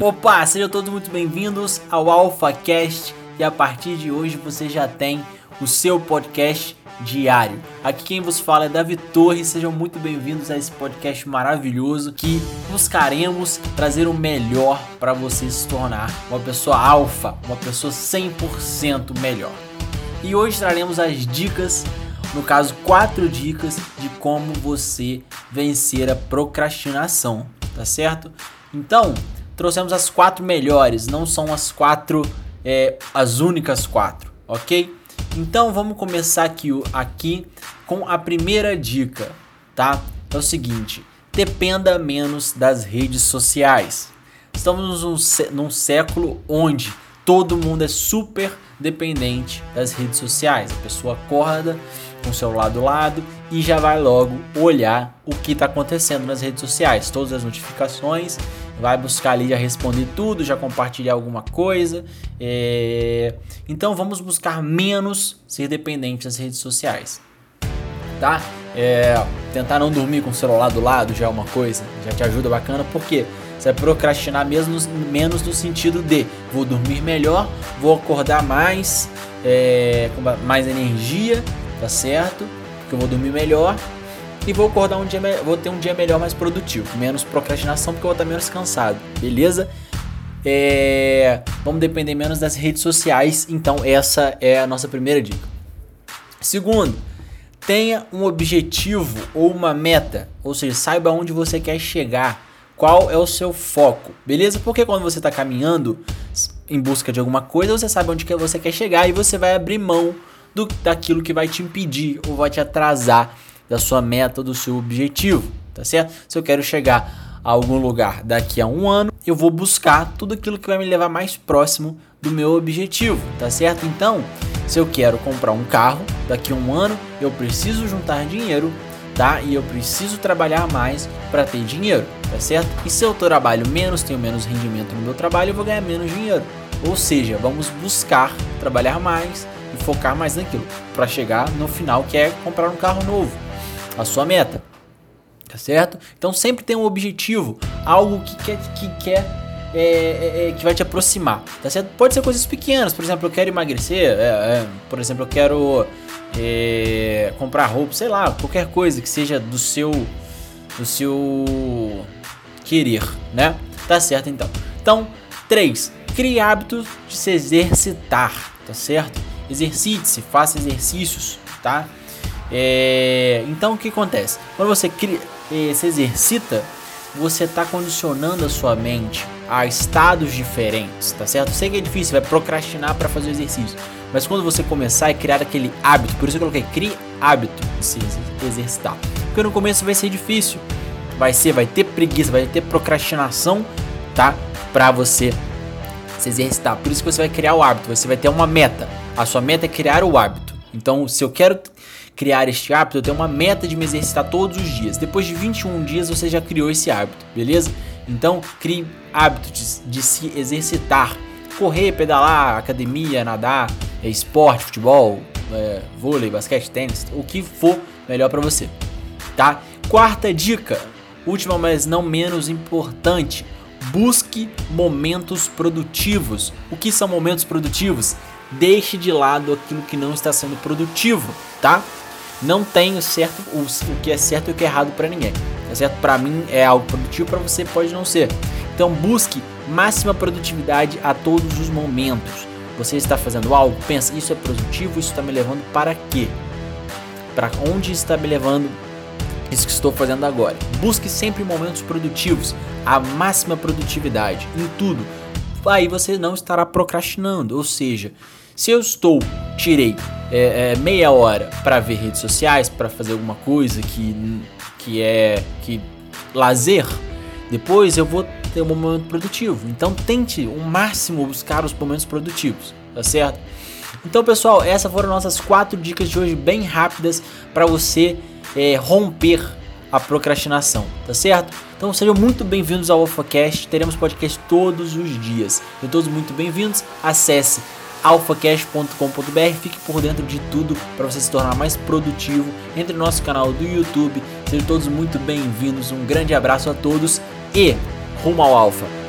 Opa, sejam todos muito bem-vindos ao AlphaCast e a partir de hoje você já tem o seu podcast diário. Aqui quem vos fala é Davi Torres, sejam muito bem-vindos a esse podcast maravilhoso que buscaremos trazer o melhor para você se tornar uma pessoa alfa, uma pessoa 100% melhor. E hoje traremos as dicas, no caso, quatro dicas de como você vencer a procrastinação, tá certo? Então, trouxemos as quatro melhores, não são as quatro, é, as únicas quatro, ok? Então vamos começar aqui, aqui com a primeira dica, tá? É o seguinte: dependa menos das redes sociais. Estamos num, num século onde todo mundo é super dependente das redes sociais. A pessoa acorda com o celular do lado e já vai logo olhar o que está acontecendo nas redes sociais, todas as notificações, vai buscar ali já responder tudo, já compartilhar alguma coisa. É... Então vamos buscar menos ser dependente das redes sociais, tá? É... Tentar não dormir com o celular do lado já é uma coisa, já te ajuda bacana, porque você vai procrastinar mesmo, menos no sentido de vou dormir melhor, vou acordar mais, é... com mais energia tá certo? Porque eu vou dormir melhor e vou acordar um dia, vou ter um dia melhor, mais produtivo, menos procrastinação porque eu vou estar menos cansado, beleza? É, vamos depender menos das redes sociais, então essa é a nossa primeira dica. Segundo, tenha um objetivo ou uma meta, ou seja, saiba onde você quer chegar, qual é o seu foco, beleza? Porque quando você está caminhando em busca de alguma coisa, você sabe onde você quer chegar e você vai abrir mão do daquilo que vai te impedir ou vai te atrasar da sua meta, do seu objetivo, tá certo? Se eu quero chegar a algum lugar daqui a um ano, eu vou buscar tudo aquilo que vai me levar mais próximo do meu objetivo, tá certo? Então, se eu quero comprar um carro daqui a um ano, eu preciso juntar dinheiro, tá? E eu preciso trabalhar mais para ter dinheiro, tá certo? E se eu trabalho menos, tenho menos rendimento no meu trabalho, eu vou ganhar menos dinheiro. Ou seja, vamos buscar trabalhar mais e focar mais naquilo para chegar no final que é comprar um carro novo, a sua meta, tá certo? Então sempre tem um objetivo, algo que quer que quer é, é, é, que vai te aproximar, tá certo? Pode ser coisas pequenas, por exemplo, eu quero emagrecer, é, é, por exemplo, eu quero é, comprar roupa, sei lá, qualquer coisa que seja do seu do seu querer, né? Tá certo então. Então, 3. Crie hábitos de se exercitar, tá certo? exercite-se, faça exercícios, tá? É, então o que acontece? Quando você cria, é, se exercita, você está condicionando a sua mente a estados diferentes, tá certo? Sei que é difícil, vai procrastinar para fazer o exercício, mas quando você começar a criar aquele hábito, por isso eu coloquei crie hábito de se exercitar, porque no começo vai ser difícil, vai ser, vai ter preguiça, vai ter procrastinação, tá? Para você se exercitar. Por isso que você vai criar o hábito, você vai ter uma meta. A sua meta é criar o hábito. Então, se eu quero criar este hábito, eu tenho uma meta de me exercitar todos os dias. Depois de 21 dias, você já criou esse hábito, beleza? Então, crie hábito de, de se exercitar. Correr, pedalar, academia, nadar, é, esporte, futebol, é, vôlei, basquete, tênis, o que for melhor para você, tá? Quarta dica, última mas não menos importante, busque momentos produtivos. O que são momentos produtivos? deixe de lado aquilo que não está sendo produtivo, tá? Não tenho certo o, o que é certo e o que é errado para ninguém. Tá certo? Para mim é algo produtivo, para você pode não ser. Então busque máxima produtividade a todos os momentos. Você está fazendo algo, pensa, isso é produtivo, isso está me levando para quê? Para onde está me levando isso que estou fazendo agora? Busque sempre momentos produtivos, a máxima produtividade em tudo. Aí você não estará procrastinando, ou seja, se eu estou, tirei é, é, meia hora para ver redes sociais, para fazer alguma coisa que, que é que lazer, depois eu vou ter um momento produtivo. Então tente o máximo buscar os momentos produtivos, tá certo? Então pessoal, essas foram nossas quatro dicas de hoje bem rápidas para você é, romper a procrastinação, tá certo? Então sejam muito bem-vindos ao AlphaCast, teremos podcast todos os dias. Sejam todos muito bem-vindos. Acesse alphacast.com.br. Fique por dentro de tudo para você se tornar mais produtivo. Entre no nosso canal do YouTube. Sejam todos muito bem-vindos. Um grande abraço a todos e rumo ao Alpha.